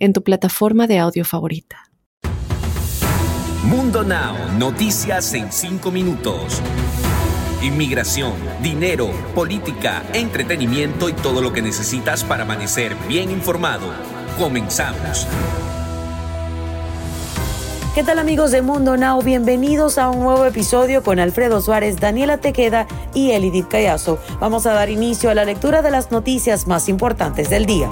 en tu plataforma de audio favorita. Mundo Now, noticias en 5 minutos. Inmigración, dinero, política, entretenimiento y todo lo que necesitas para amanecer bien informado. Comenzamos. ¿Qué tal amigos de Mundo Now? Bienvenidos a un nuevo episodio con Alfredo Suárez, Daniela Tequeda y Elidith Callazo. Vamos a dar inicio a la lectura de las noticias más importantes del día.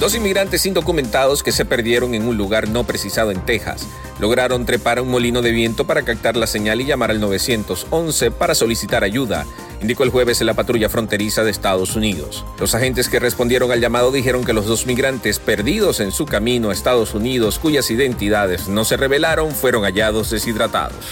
Dos inmigrantes indocumentados que se perdieron en un lugar no precisado en Texas lograron trepar a un molino de viento para captar la señal y llamar al 911 para solicitar ayuda, indicó el jueves en la patrulla fronteriza de Estados Unidos. Los agentes que respondieron al llamado dijeron que los dos migrantes perdidos en su camino a Estados Unidos, cuyas identidades no se revelaron, fueron hallados deshidratados.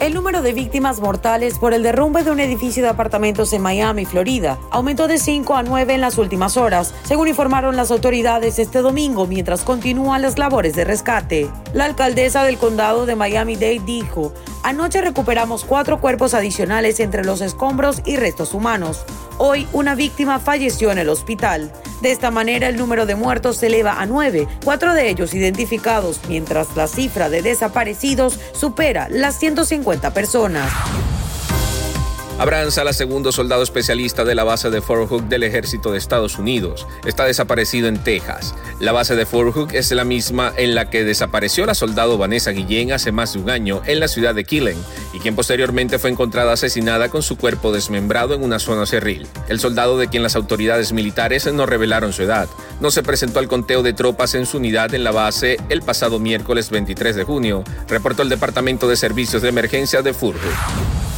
El número de víctimas mortales por el derrumbe de un edificio de apartamentos en Miami, Florida, aumentó de 5 a 9 en las últimas horas, según informaron las autoridades este domingo mientras continúan las labores de rescate. La alcaldesa del condado de Miami-Dade dijo, anoche recuperamos cuatro cuerpos adicionales entre los escombros y restos humanos. Hoy una víctima falleció en el hospital. De esta manera el número de muertos se eleva a nueve, cuatro de ellos identificados, mientras la cifra de desaparecidos supera las 150 personas. Abraham Sala, segundo soldado especialista de la base de Fort Hook del ejército de Estados Unidos, está desaparecido en Texas. La base de Fort Hook es la misma en la que desapareció la soldado Vanessa Guillén hace más de un año en la ciudad de Killen y quien posteriormente fue encontrada asesinada con su cuerpo desmembrado en una zona cerril. El soldado de quien las autoridades militares no revelaron su edad, no se presentó al conteo de tropas en su unidad en la base el pasado miércoles 23 de junio, reportó el Departamento de Servicios de Emergencia de Fort Hook.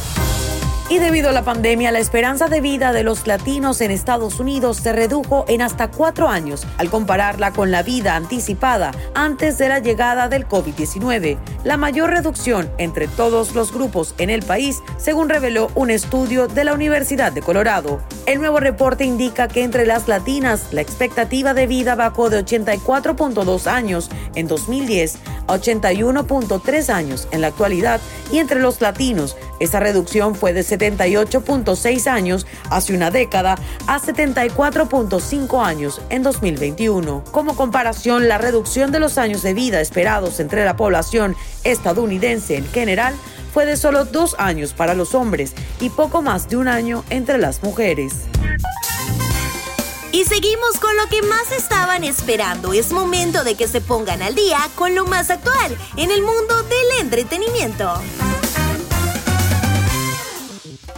Y debido a la pandemia, la esperanza de vida de los latinos en Estados Unidos se redujo en hasta cuatro años al compararla con la vida anticipada antes de la llegada del COVID-19. La mayor reducción entre todos los grupos en el país, según reveló un estudio de la Universidad de Colorado. El nuevo reporte indica que entre las latinas la expectativa de vida bajó de 84.2 años en 2010 a 81.3 años en la actualidad y entre los latinos esa reducción fue de 78.6 años hace una década a 74.5 años en 2021. Como comparación, la reducción de los años de vida esperados entre la población estadounidense en general fue de solo dos años para los hombres y poco más de un año entre las mujeres. Y seguimos con lo que más estaban esperando. Es momento de que se pongan al día con lo más actual en el mundo del entretenimiento.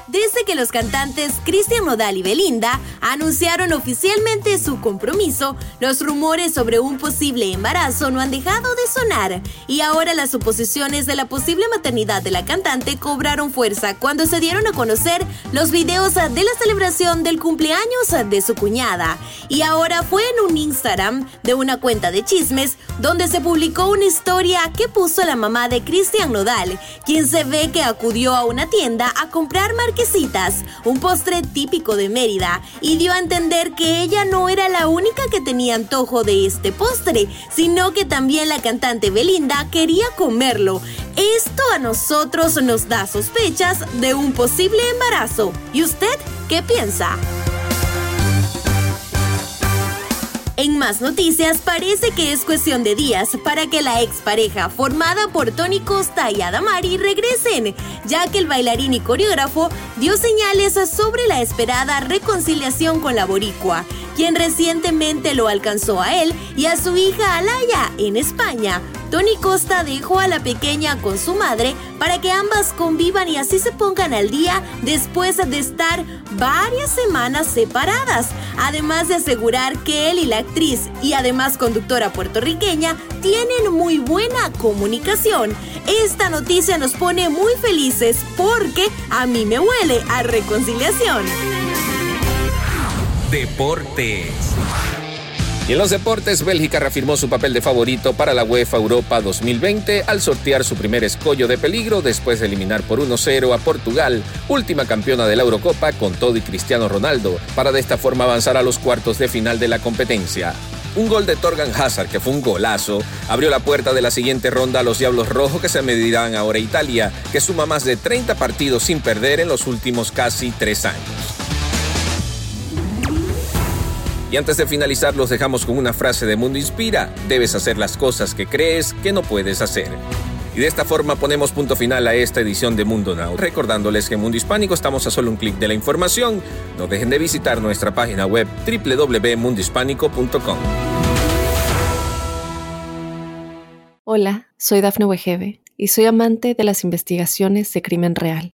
Desde que los cantantes Cristian Nodal y Belinda anunciaron oficialmente su compromiso, los rumores sobre un posible embarazo no han dejado de sonar y ahora las suposiciones de la posible maternidad de la cantante cobraron fuerza cuando se dieron a conocer los videos de la celebración del cumpleaños de su cuñada. Y ahora fue en un Instagram de una cuenta de chismes donde se publicó una historia que puso la mamá de Cristian Nodal, quien se ve que acudió a una tienda a comprar un postre típico de Mérida, y dio a entender que ella no era la única que tenía antojo de este postre, sino que también la cantante Belinda quería comerlo. Esto a nosotros nos da sospechas de un posible embarazo. ¿Y usted qué piensa? En más noticias, parece que es cuestión de días para que la expareja formada por Tony Costa y Adamari regresen, ya que el bailarín y coreógrafo dio señales sobre la esperada reconciliación con la boricua, quien recientemente lo alcanzó a él y a su hija Alaya en España, Tony Costa dejó a la pequeña con su madre para que ambas convivan y así se pongan al día después de estar varias semanas separadas, además de asegurar que él y la actriz y además conductora puertorriqueña tienen muy buena comunicación. Esta noticia nos pone muy felices porque a mí me huele a reconciliación. Deportes. Y en los deportes, Bélgica reafirmó su papel de favorito para la UEFA Europa 2020 al sortear su primer escollo de peligro después de eliminar por 1-0 a Portugal, última campeona de la Eurocopa con todo y Cristiano Ronaldo, para de esta forma avanzar a los cuartos de final de la competencia. Un gol de Torgan Hazard, que fue un golazo, abrió la puerta de la siguiente ronda a los Diablos Rojos que se medirán ahora a Italia, que suma más de 30 partidos sin perder en los últimos casi tres años. Y antes de finalizar los dejamos con una frase de Mundo Inspira, debes hacer las cosas que crees que no puedes hacer. Y de esta forma ponemos punto final a esta edición de Mundo Now, recordándoles que en Mundo Hispánico estamos a solo un clic de la información. No dejen de visitar nuestra página web www.mundohispánico.com. Hola, soy Dafne Wegebe y soy amante de las investigaciones de crimen real.